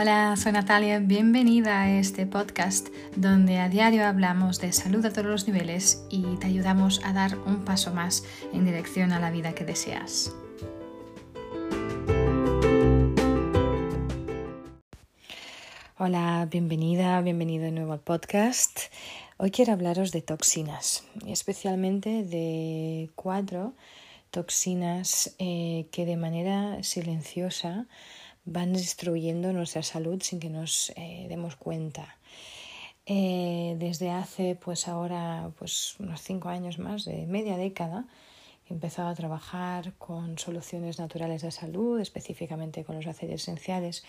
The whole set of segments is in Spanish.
Hola, soy Natalia, bienvenida a este podcast donde a diario hablamos de salud a todos los niveles y te ayudamos a dar un paso más en dirección a la vida que deseas. Hola, bienvenida, bienvenido de nuevo al podcast. Hoy quiero hablaros de toxinas especialmente de cuatro toxinas eh, que de manera silenciosa van destruyendo nuestra salud sin que nos eh, demos cuenta. Eh, desde hace pues ahora pues unos cinco años más, de media década, he empezado a trabajar con soluciones naturales de salud, específicamente con los aceites esenciales.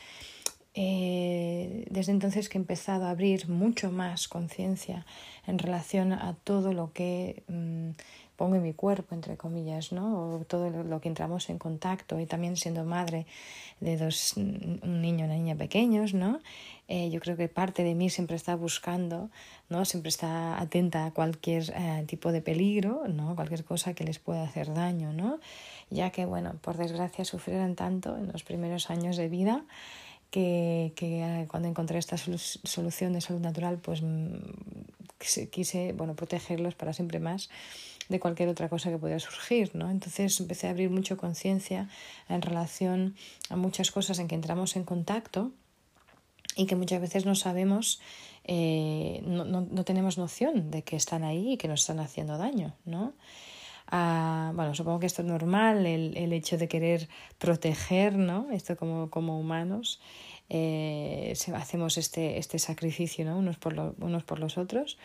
Eh, desde entonces que he empezado a abrir mucho más conciencia en relación a todo lo que mm, pongo en mi cuerpo, entre comillas, ¿no? O todo lo que entramos en contacto y también siendo madre de dos, un niño y una niña pequeños, ¿no? Eh, yo creo que parte de mí siempre está buscando, ¿no? Siempre está atenta a cualquier eh, tipo de peligro, ¿no? Cualquier cosa que les pueda hacer daño, ¿no? Ya que, bueno, por desgracia sufrieron tanto en los primeros años de vida que, que eh, cuando encontré esta solución de salud natural, pues mm, quise, bueno, protegerlos para siempre más de cualquier otra cosa que pudiera surgir, ¿no? Entonces empecé a abrir mucho conciencia en relación a muchas cosas en que entramos en contacto y que muchas veces no sabemos, eh, no, no, no, tenemos noción de que están ahí y que nos están haciendo daño, ¿no? Ah, bueno, supongo que esto es normal, el, el hecho de querer proteger, ¿no? Esto como, como humanos eh, hacemos este, este sacrificio ¿no? unos, por unos por los otros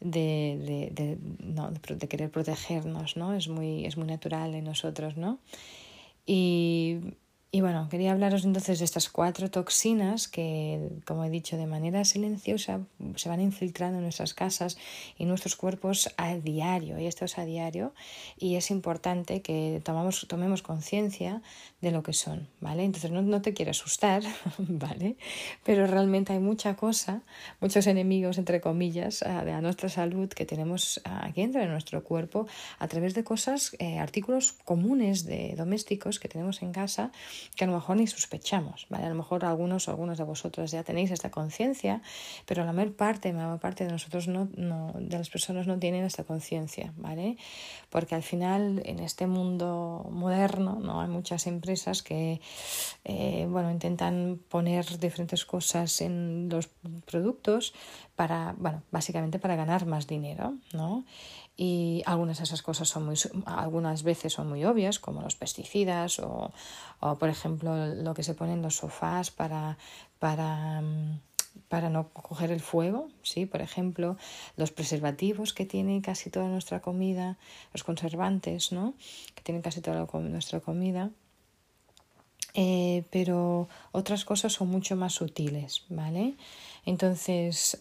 de, de, no, de, querer protegernos, ¿no? Es muy, es muy natural en nosotros, ¿no? Y y bueno, quería hablaros entonces de estas cuatro toxinas que, como he dicho, de manera silenciosa se van infiltrando en nuestras casas y nuestros cuerpos a diario, y esto es a diario, y es importante que tomamos, tomemos conciencia de lo que son, ¿vale? Entonces no, no te quiero asustar, ¿vale? Pero realmente hay mucha cosa, muchos enemigos, entre comillas, a, a nuestra salud que tenemos aquí dentro de nuestro cuerpo a través de cosas, eh, artículos comunes de domésticos que tenemos en casa que a lo mejor ni sospechamos, ¿vale? A lo mejor algunos o algunos de vosotros ya tenéis esta conciencia, pero la mayor parte, la mayor parte de nosotros no, no, de las personas no tienen esta conciencia, ¿vale? Porque al final en este mundo moderno, ¿no? Hay muchas empresas que, eh, bueno, intentan poner diferentes cosas en los productos para, bueno, básicamente para ganar más dinero, ¿no? Y algunas de esas cosas son muy algunas veces son muy obvias como los pesticidas o, o por ejemplo lo que se pone en los sofás para para mm, para no coger el fuego, sí, por ejemplo, los preservativos que tiene casi toda nuestra comida, los conservantes, ¿no? que tienen casi toda nuestra comida, eh, pero otras cosas son mucho más sutiles, ¿vale? Entonces,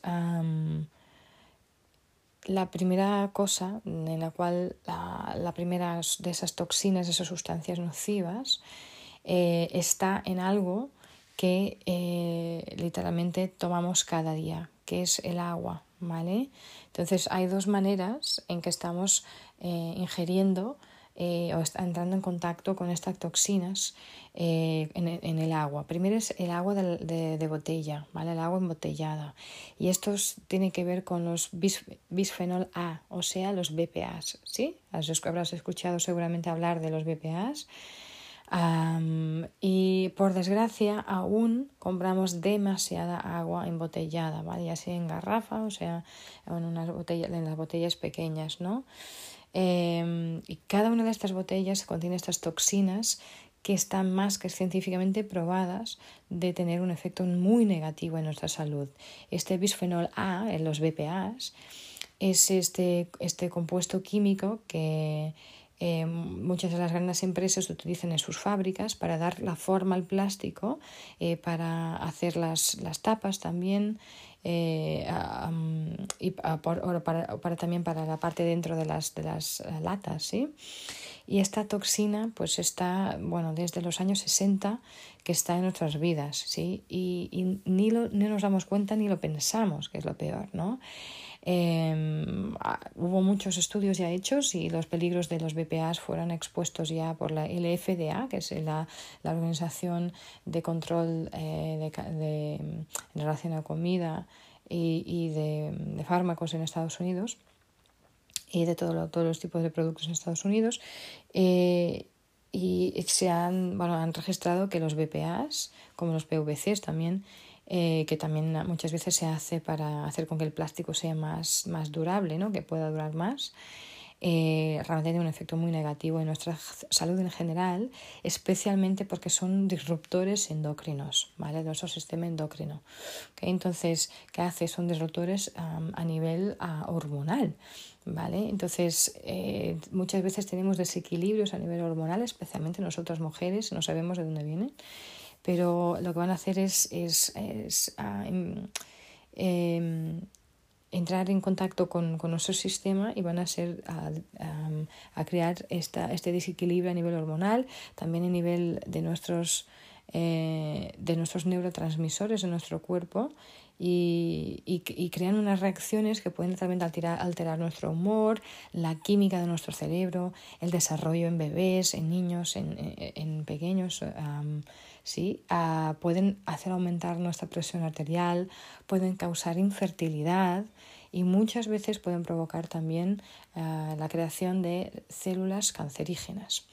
la primera cosa en la cual la, primera de esas toxinas, esas sustancias nocivas, eh, está en algo que eh, literalmente tomamos cada día, que es el agua, ¿vale? Entonces hay dos maneras en que estamos eh, ingiriendo eh, o está entrando en contacto con estas toxinas eh, en, el agua. Primero es el agua de, botella, ¿vale? el agua embotellada. Y esto tiene que ver con los bis, bisfenol A, o sea, los BPAs. ¿sí? Habrás escuchado seguramente hablar de los BPAs. Y por desgracia aún compramos demasiada agua embotellada, ¿vale? ya sea en garrafa o sea en, unas botellas, en las botellas pequeñas, ¿no? Eh, y cada una de estas botellas contiene estas toxinas que están más que científicamente probadas de tener un efecto muy negativo en nuestra salud. Este bisfenol A, en los BPAs, es este, este compuesto químico que eh, muchas de las grandes empresas utilizan en sus fábricas para dar la forma al plástico, eh, para hacer las, las tapas también eh, y para, para, también para la parte dentro de las, de las latas. ¿sí? Y esta toxina pues está bueno, desde los años 60 que está en nuestras vidas ¿sí? y, y ni, lo, ni nos damos cuenta ni lo pensamos, que es lo peor. ¿no? Em, hubo muchos estudios ya hechos y los peligros de los BPAs fueron expuestos ya por la LFDA, que es la, la Organización de Control eh, de, en relación a comida y, y de, fármacos en Estados Unidos y de todo todos los tipos de productos en Estados Unidos. Eh, y se han, bueno, han registrado que los BPAs, como los PVCs también, eh, que también muchas veces se hace para hacer con que el plástico sea más, más durable, ¿no? que pueda durar más. Eh, realmente tiene un efecto muy negativo en nuestra salud en general, especialmente porque son disruptores endocrinos, ¿vale? De nuestro sistema endocrino. Entonces, ¿qué hace? Son disruptores a nivel hormonal. ¿Vale? Entonces, eh, muchas veces tenemos desequilibrios a nivel hormonal, especialmente nosotras mujeres, no sabemos de dónde vienen pero lo que van a hacer es, es, es ah, em, em, entrar en contacto con, con, nuestro sistema y van a ser a, a, crear esta, este desequilibrio a nivel hormonal, también a nivel de nuestros, eh, de nuestros neurotransmisores en nuestro cuerpo y, y, crean unas reacciones que pueden también alterar, alterar, nuestro humor, la química de nuestro cerebro, el desarrollo en bebés, en niños, en, en, pequeños. ¿sí? Ah, pueden hacer aumentar nuestra presión arterial, pueden causar infertilidad y muchas veces pueden provocar también ah, la creación de células cancerígenas.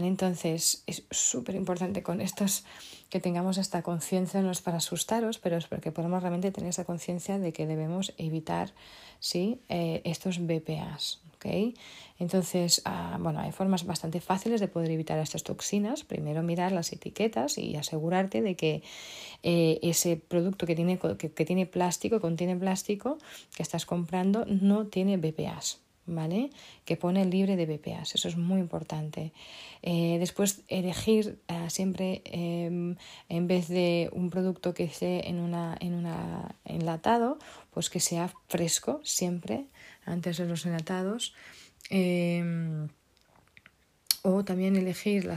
Entonces es súper importante con estos que tengamos esta conciencia, no es para asustaros, pero es porque podemos realmente tener esa conciencia de que debemos evitar ¿sí? Eh, estos BPAs. Entonces, ah, bueno, hay formas bastante fáciles de poder evitar estas toxinas. Primero mirar las etiquetas y asegurarte de que eh, ese producto que tiene, que, que tiene plástico, contiene plástico, que estás comprando, no tiene BPAs. ¿Vale? Que pone libre de BPAs, eso es muy importante. Eh, después, elegir eh, siempre, em, en vez de un producto que esté en una, en una enlatado, pues que sea fresco siempre, antes de los enlatados. Em, o también elegir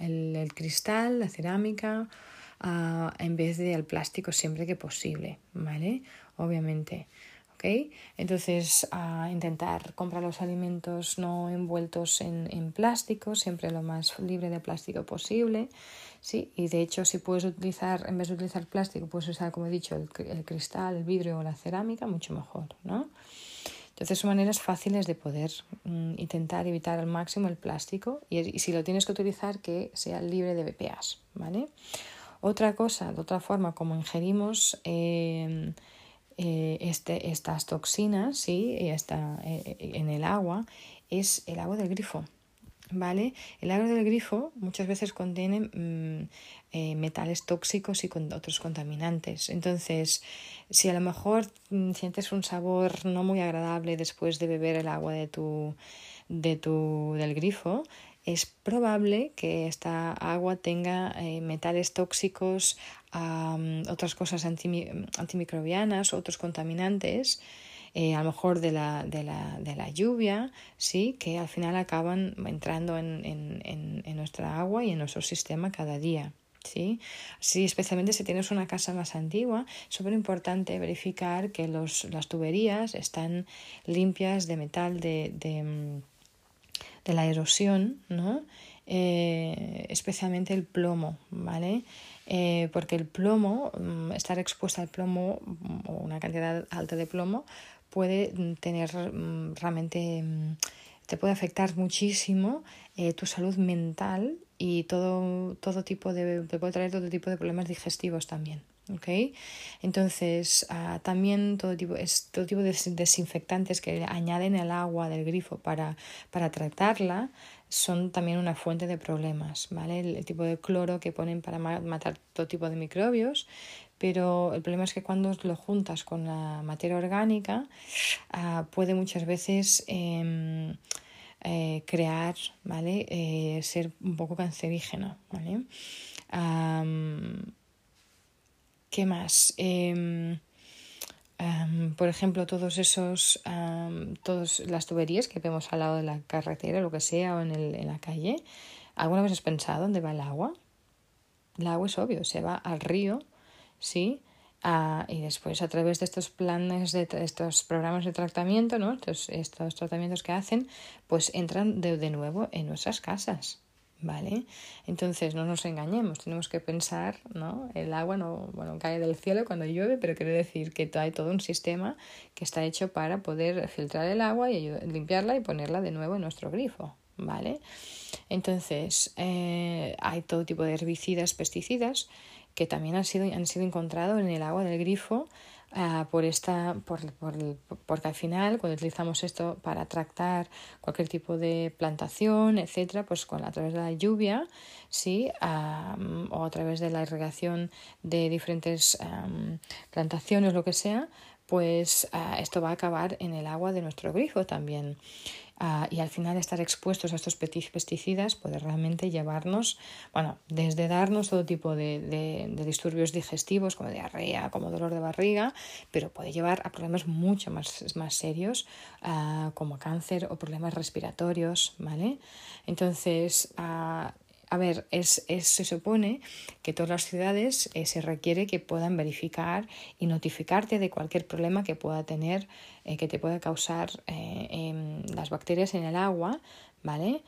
el, cristal, la cerámica, ah, en vez del plástico siempre que posible, ¿vale? Obviamente. Entonces, a intentar comprar los alimentos no envueltos en, plástico, siempre lo más libre de plástico posible, ¿sí? Y de hecho, si puedes utilizar, en vez de utilizar plástico, puedes usar, como he dicho, el, cristal, el vidrio o la cerámica, mucho mejor, ¿no? Entonces son maneras fáciles de poder mm, intentar evitar al máximo el plástico y, si lo tienes que utilizar que sea libre de BPAs, ¿vale? Otra cosa, de otra forma, como ingerimos eh, eh, este, estas toxinas ¿sí? Está, eh, en el agua es el agua del grifo. ¿Vale? El agua del grifo muchas veces contiene mm, eh, metales tóxicos y con otros contaminantes. Entonces, si a lo mejor mm, sientes un sabor no muy agradable después de beber el agua de tu, de tu, del grifo, es probable que esta agua tenga eh, metales tóxicos, otras cosas antimicrobianas, otros contaminantes, eh, a lo mejor de la, lluvia, ¿sí? que al final acaban entrando en, nuestra agua y en nuestro sistema cada día. ¿sí? Sí, especialmente si tienes una casa más antigua, súper importante verificar que los, las tuberías están limpias de metal, de, de la erosión, ¿no? Eh, especialmente el plomo, ¿vale? Eh, porque el plomo, mm, estar expuesto al plomo o una cantidad alta de plomo puede tener mm, realmente, mm, te puede afectar muchísimo eh, tu salud mental y todo, todo tipo de, te puede traer todo tipo de problemas digestivos también. ¿Okay? Entonces, ah, también todo tipo, todo tipo de desinfectantes que añaden el agua del grifo para, para tratarla son también una fuente de problemas, ¿vale? El, tipo de cloro que ponen para matar todo tipo de microbios, pero el problema es que cuando lo juntas con la materia orgánica ah, puede muchas veces em, eh, crear, ¿vale? Eh, ser un poco cancerígeno, ¿vale? ¿Qué más? Em, por ejemplo, todos esos, todas las tuberías que vemos al lado de la carretera, lo que sea, o en, el, en la calle. ¿Alguna vez has pensado dónde va el agua? El agua es obvio, se va al río, ¿sí? Ah, y después a través de estos planes, de estos programas de tratamiento, ¿no? estos, estos tratamientos que hacen, pues entran de, de nuevo en nuestras casas. ¿Vale? Entonces no nos engañemos, tenemos que pensar, ¿no? El agua no bueno, cae del cielo cuando llueve, pero quiere decir que hay todo un sistema que está hecho para poder filtrar el agua y limpiarla y ponerla de nuevo en nuestro grifo, ¿vale? Entonces, eh, hay todo tipo de herbicidas, pesticidas que también han sido, han sido encontrados en el agua del grifo ah, por esta, por, por, porque al final cuando utilizamos esto para tratar cualquier tipo de plantación, etcétera, pues con, a través de la lluvia, sí, o a través de la irrigación de diferentes plantaciones, lo que sea, pues ah, esto va a acabar en el agua de nuestro grifo también. Ah, y al final estar expuestos a estos pesticidas puede realmente llevarnos, bueno, desde darnos todo tipo de, de, disturbios digestivos como diarrea, como dolor de barriga, pero puede llevar a problemas mucho más, más serios ah, como cáncer o problemas respiratorios, ¿vale? Entonces, a ver, es, se supone que todas las ciudades eh, se requiere que puedan verificar y notificarte de cualquier problema que pueda tener, eh, que te pueda causar eh, em, las bacterias en el agua, ¿vale?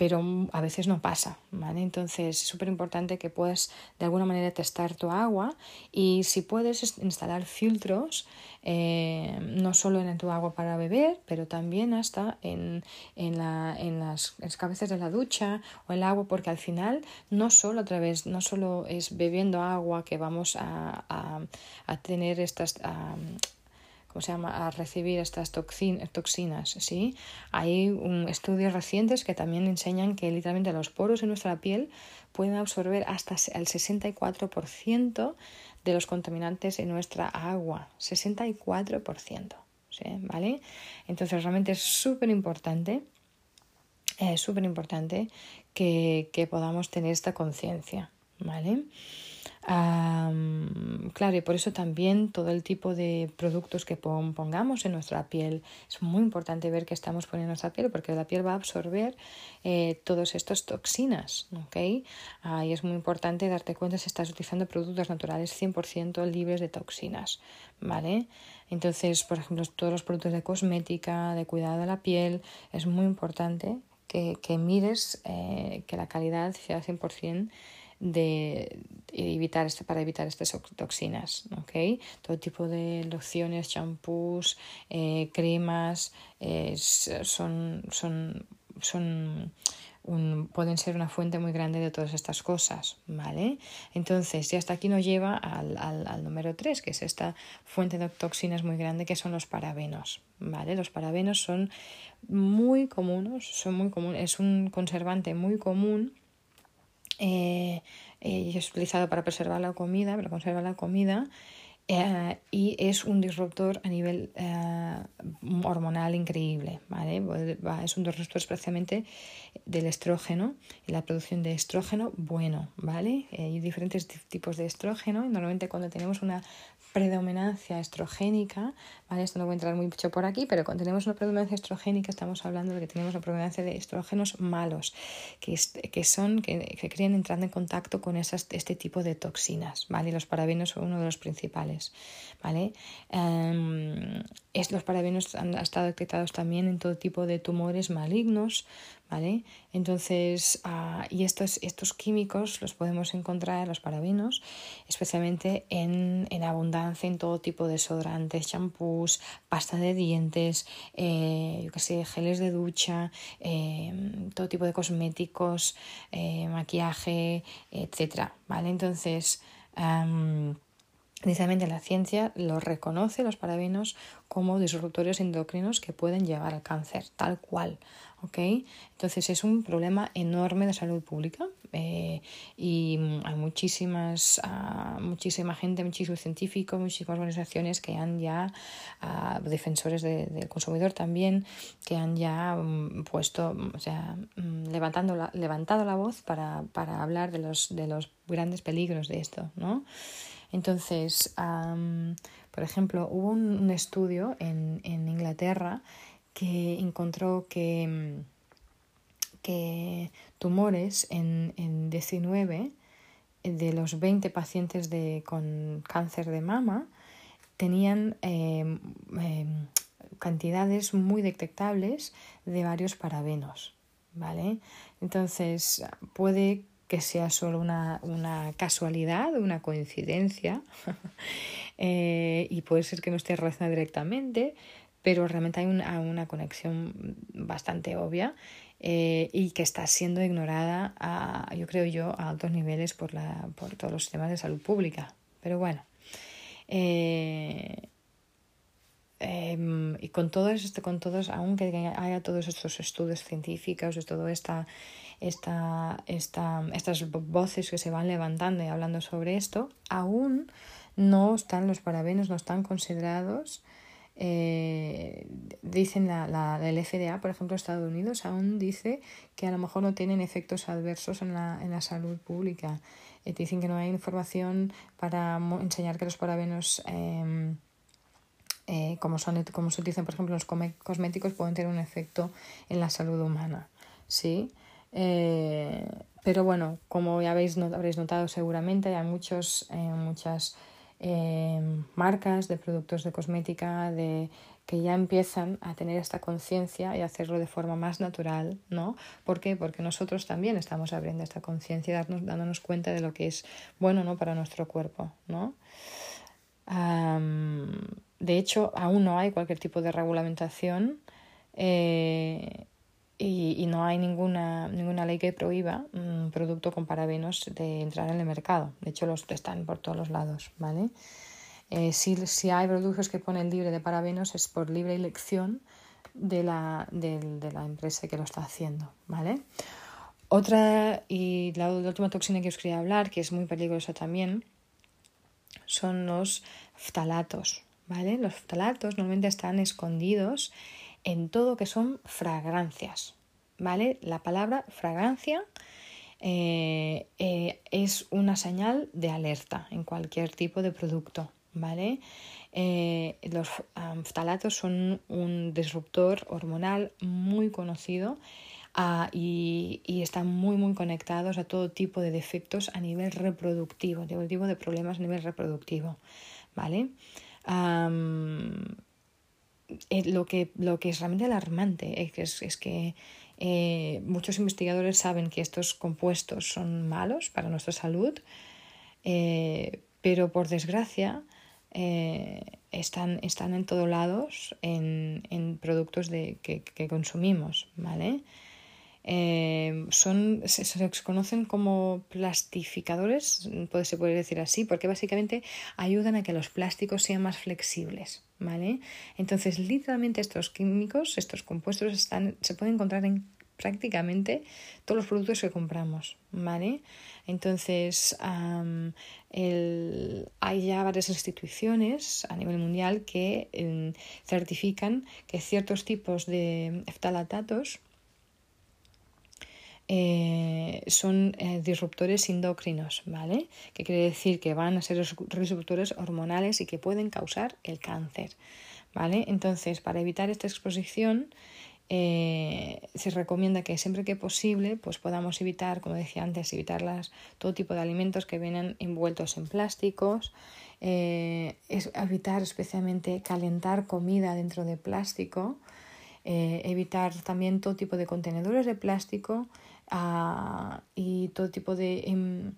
Pero a veces no pasa, ¿vale? Entonces es súper importante que puedas de alguna manera testar tu agua y si puedes instalar filtros, eh, no solo en tu agua para beber, pero también hasta en, en, la, en, las, cabezas de la ducha o el agua, porque al final no solo a través, no solo es bebiendo agua que vamos a, a tener estas... ¿cómo se llama?, a recibir estas toxinas, ¿sí? Hay un, estudios recientes que también enseñan que literalmente los poros en nuestra piel pueden absorber hasta el 64% de los contaminantes en nuestra agua, 64%, ¿sí? ¿vale? Entonces realmente es súper importante, es súper importante que podamos tener esta conciencia, ¿vale? Claro, y por eso también todo el tipo de productos que pongamos en nuestra piel es muy importante ver que estamos poniendo en nuestra piel porque la piel va a absorber eh, todas estas toxinas, ¿ok? Ah, y es muy importante darte cuenta si estás utilizando productos naturales 100% libres de toxinas, ¿vale? Entonces, por ejemplo, todos los productos de cosmética, de cuidado de la piel, es muy importante que, que mires eh, que la calidad sea 100% de evitar este, para evitar estas toxinas, ¿ok? Todo tipo de lociones, champús, eh, cremas son, son, son pueden ser una fuente muy grande de todas estas cosas, ¿vale? Entonces, y hasta aquí nos lleva al, al, al número 3, que es esta fuente de toxinas muy grande que son los parabenos, ¿vale? Los parabenos son muy comunes, son muy comunes, es un conservante muy común eh, eh, es utilizado para preservar la comida, para conservar la comida, eh, y es un disruptor a nivel hormonal increíble, ¿vale? Es un disruptor especialmente del estrógeno y la producción de estrógeno bueno, ¿vale? Hay diferentes tipos de estrógeno y normalmente cuando tenemos una predominancia estrogénica, ¿vale? Esto no voy a entrar mucho por aquí, pero cuando tenemos una predominancia estrogénica estamos hablando de que tenemos una predominancia de estrógenos malos, que, que son, que, que crían entrando en contacto con esas, este tipo de toxinas, ¿vale? Los parabenos son uno de los principales, ¿vale? Em, es, los parabenos han, estado detectados también en todo tipo de tumores malignos, ¿vale? Entonces, ah, y estos, estos químicos los podemos encontrar, los parabenos, especialmente en, en abundancia en todo tipo de desodorantes, champús, pasta de dientes, eh, yo qué sé, geles de ducha, eh, todo tipo de cosméticos, eh, maquillaje, etcétera, ¿vale? Entonces, Precisamente la ciencia los reconoce, los parabenos, como disruptores endocrinos que pueden llevar al cáncer, tal cual. ¿ok? Entonces es un problema enorme de salud pública eh, y hay muchísimas, uh, muchísima gente, muchísimos científicos, muchísimas organizaciones que han ya, uh, defensores de, del consumidor también, que han ya um, puesto, o sea, levantando levantado la voz para, para hablar de los, de los grandes peligros de esto, ¿no? Entonces, por ejemplo, hubo un, un estudio en, en Inglaterra que encontró que, que tumores en, en 19 de los 20 pacientes de, con cáncer de mama tenían em, em, cantidades muy detectables de varios parabenos. ¿vale? Entonces, puede que sea solo una, una casualidad, una coincidencia, eh, y puede ser que no esté relacionada directamente, pero realmente hay una, conexión bastante obia eh, y que está siendo ignorada, a, yo creo yo, a altos niveles por, la, por todos los sistemas de salud pública. Pero bueno, eh, em, y con todos, este, con todos, aunque haya todos estos estudios científicos, de todo esta, esta, esta, estas voces que se van levantando y hablando sobre esto, aún no están los parabenos, no están considerados eh, dicen la, la, el FDA, por ejemplo, Estados Unidos, aún dice que a lo mejor no tienen efectos adversos en la, en la salud pública. Eh, dicen que no hay información para enseñar que los parabenos, em, eh, como, son, como se utilizan, por ejemplo, los cosméticos, pueden tener un efecto en la salud humana. ¿sí? Eh, pero bueno, como ya habéis, habréis notado seguramente, hay muchos, muchas Em, marcas de productos de cosmética de que ya empiezan a tener esta conciencia y hacerlo de forma más natural, ¿no? ¿Por qué? Porque nosotros también estamos abriendo esta conciencia y dándonos cuenta de lo que es bueno ¿no? para nuestro cuerpo, ¿no? de hecho, aún no hay cualquier tipo de regulamentación eh, y, no hay ninguna, ninguna ley que prohíba producto con parabenos de entrar en el mercado. De hecho, los están por todos los lados, ¿vale? Eh, si, si, hay productos que ponen libre de parabenos es por libre elección de la, de, la empresa que lo está haciendo, ¿vale? Otra y la, última toxina que os quería hablar, que es muy peligrosa también, son los ftalatos, ¿vale? Los ftalatos normalmente están escondidos en todo que son fragancias, ¿vale? La palabra fragancia eh, eh, es una señal de alerta en cualquier tipo de producto, ¿vale? Eh, los phtalatos son un disruptor hormonal muy conocido ah, y, están muy muy conectados a todo tipo de defectos a nivel reproductivo, todo tipo de problemas a nivel reproductivo, ¿vale? Lo, que, lo que es realmente alarmante es que eh, muchos investigadores saben que estos compuestos son malos para nuestra salud, eh, pero por desgracia están, están en todos lados en, en productos de, que, consumimos, ¿vale? Eh, son, se, se, conocen como plastificadores, se puede decir así, porque básicamente ayudan a que los plásticos sean más flexibles. ¿Vale? Entonces, literalmente estos químicos, estos compuestos, están, se pueden encontrar en prácticamente todos los productos que compramos. ¿vale? Entonces, el, hay ya varias instituciones a nivel mundial que em, certifican que ciertos tipos de ftalatatos eh, son eh, disruptores endocrinos, ¿vale? Que quiere decir que van a ser disruptores hormonales y que pueden causar el cáncer, ¿vale? Entonces, para evitar esta exposición, eh, se recomienda que siempre que posible pues podamos evitar, como decía antes, evitar todo tipo de alimentos que vienen envueltos en plásticos, es evitar especialmente calentar comida dentro de plástico, evitar también todo tipo de contenedores de plástico, y todo tipo de em,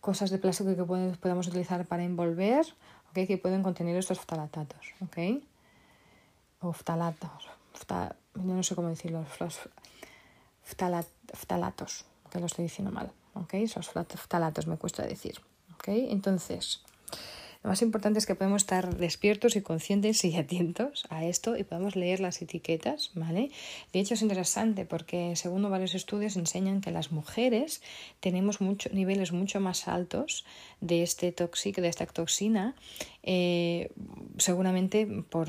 cosas de plástico que podemos utilizar para envolver, ¿okay? que pueden contener estos ftalatatos, ¿ok? O ftalatos, yo no sé cómo decirlo, los que lo estoy diciendo mal, ¿ok? Esos ftalatos me cuesta decir, ¿ok? Entonces, lo más importante es que podemos estar despiertos y conscientes y atentos a esto y podemos leer las etiquetas, ¿vale? De hecho es interesante porque según varios estudios enseñan que las mujeres tenemos mucho, niveles mucho más altos de este tóxico, de esta toxina, eh, seguramente por,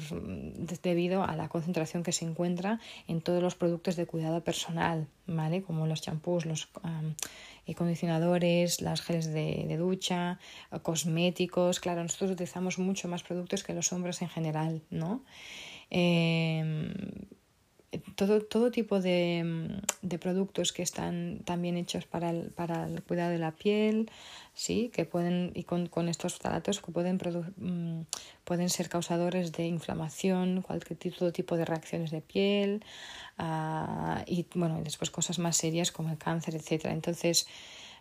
debido a la concentración que se encuentra en todos los productos de cuidado personal, ¿vale? Como los champús, los condicionadores, las geles de, ducha, cosméticos. Claro, nosotros utilizamos mucho más productos que los hombres en general, ¿no? Em, todo, todo tipo de, de, productos que están también hechos para el, para el cuidado de la piel, ¿sí? que pueden, y con, con estos ftalatos que pueden, mm, pueden ser causadores de inflamación, cualquier todo tipo de reacciones de piel uh, y bueno, después cosas más serias como el cáncer, etc. Entonces,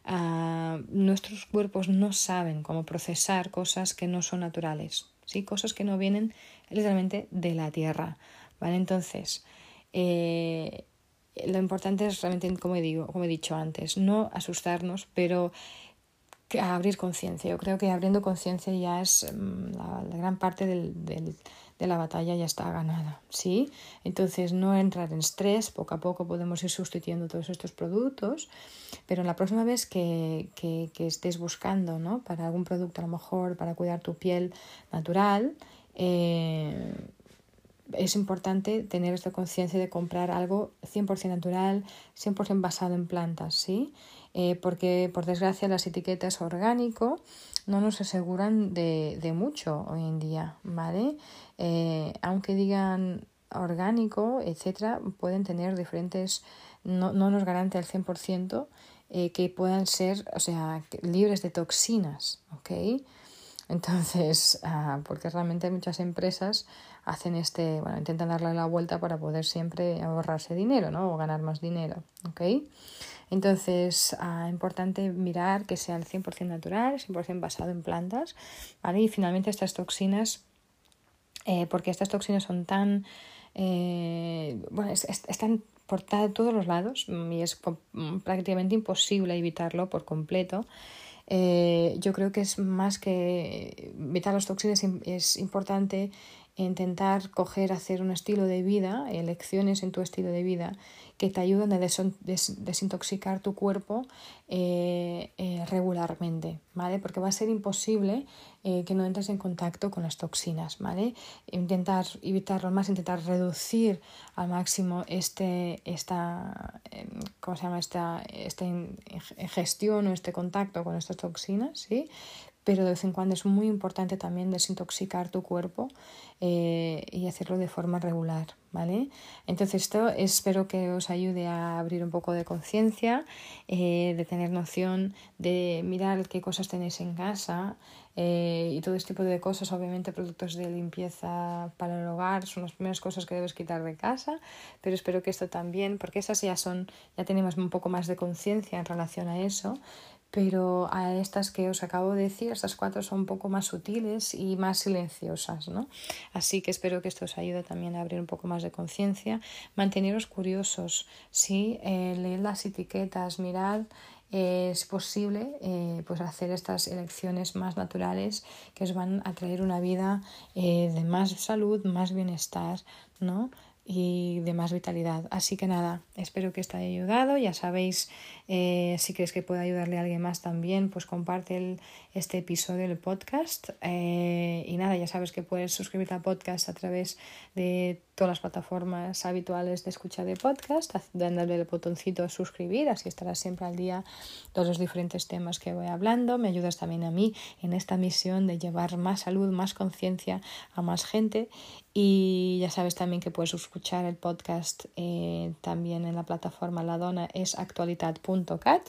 uh, nuestros cuerpos no saben cómo procesar cosas que no son naturales, ¿sí? cosas que no vienen literalmente de la tierra. ¿vale? Entonces, eh, lo importante es realmente, como, digo, como he dicho antes, no asustarnos, pero abrir conciencia. Yo creo que abriendo conciencia ya es mm, la, gran parte del, de la batalla ya está ganada, ¿sí? Entonces no entrar en estrés, poco a poco podemos ir sustituyendo todos estos productos, pero la próxima vez que, que, que estés buscando, ¿no? Para algún producto a lo mejor, para cuidar tu piel natural, eh, es importante tener esta conciencia de comprar algo 100% natural, 100% basado en plantas, ¿sí? Eh, porque por desgracia las etiquetas orgánico no nos aseguran de, de mucho hoy en día, ¿vale? Eh, aunque digan orgánico, etcétera, pueden tener diferentes, no, no nos garante al 100% eh, que puedan ser, o sea, libres de toxinas, ¿ok? Entonces, ah, porque realmente muchas empresas hacen este, bueno, intentan darle la vuelta para poder siempre ahorrarse dinero, ¿no? O ganar más dinero, ¿ok? Entonces, es ah, importante mirar que sea el 100% natural, 100% basado en plantas, ¿vale? Y finalmente estas toxinas, eh, porque estas toxinas son tan, eh, bueno, están por todos los lados y es prácticamente imposible evitarlo por completo. Eh, yo creo que es más que evitar las toxinas, es importante intentar coger, hacer un estilo de vida, elecciones en tu estilo de vida que te ayuden a desintoxicar tu cuerpo eh, eh, regularmente, ¿vale? Porque va a ser imposible eh, que no entres en contacto con las toxinas, ¿vale? Intentar evitarlo más, intentar reducir al máximo este, esta, em, ¿cómo se llama? Esta, esta ingestión o este contacto con estas toxinas, ¿sí? Pero de vez en cuando es muy importante también desintoxicar tu cuerpo eh, y hacerlo de forma regular, ¿vale? Entonces esto espero que os ayude a abrir un poco de conciencia, eh, de tener noción de mirar qué cosas tenéis en casa eh, y todo este tipo de cosas, obviamente productos de limpieza para el hogar son las primeras cosas que debes quitar de casa, pero espero que esto también, porque esas ya son, ya tenemos un poco más de conciencia en relación a eso, pero a estas que os acabo de decir, estas cuatro son un poco más sutiles y más silenciosas, ¿no? Así que espero que esto os ayude también a abrir un poco más de conciencia, manteneros curiosos, ¿sí? Eh, las etiquetas, mirad eh, es posible eh, pues hacer estas elecciones más naturales que os van a traer una vida de más salud, más bienestar, ¿no? Y de más vitalidad. Así que nada, espero que esto haya ayudado. Ya sabéis, eh, si crees que puede ayudarle a alguien más también, pues comparte el, este episodio del podcast. Eh, y nada, ya sabes que puedes suscribirte al podcast a través de todas las plataformas habituales de escucha de podcast, dándole el botoncito suscribir, así estarás siempre al día de los diferentes temas que voy hablando. Me ayudas también a mí en esta misión de llevar más salud, más conciencia a más gente. Y ya sabes también que puedes escuchar el podcast eh, también en la plataforma La Dona es actualidad.cat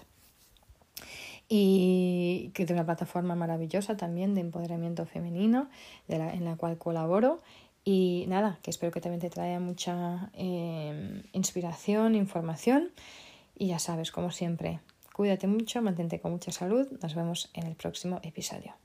y que es una plataforma maravillosa también de empoderamiento femenino en la cual colaboro y nada, que espero que también te traiga mucha eh, inspiración, información. Y ya sabes, como siempre, cuídate mucho, mantente con mucha salud. Nos vemos en el próximo episodio.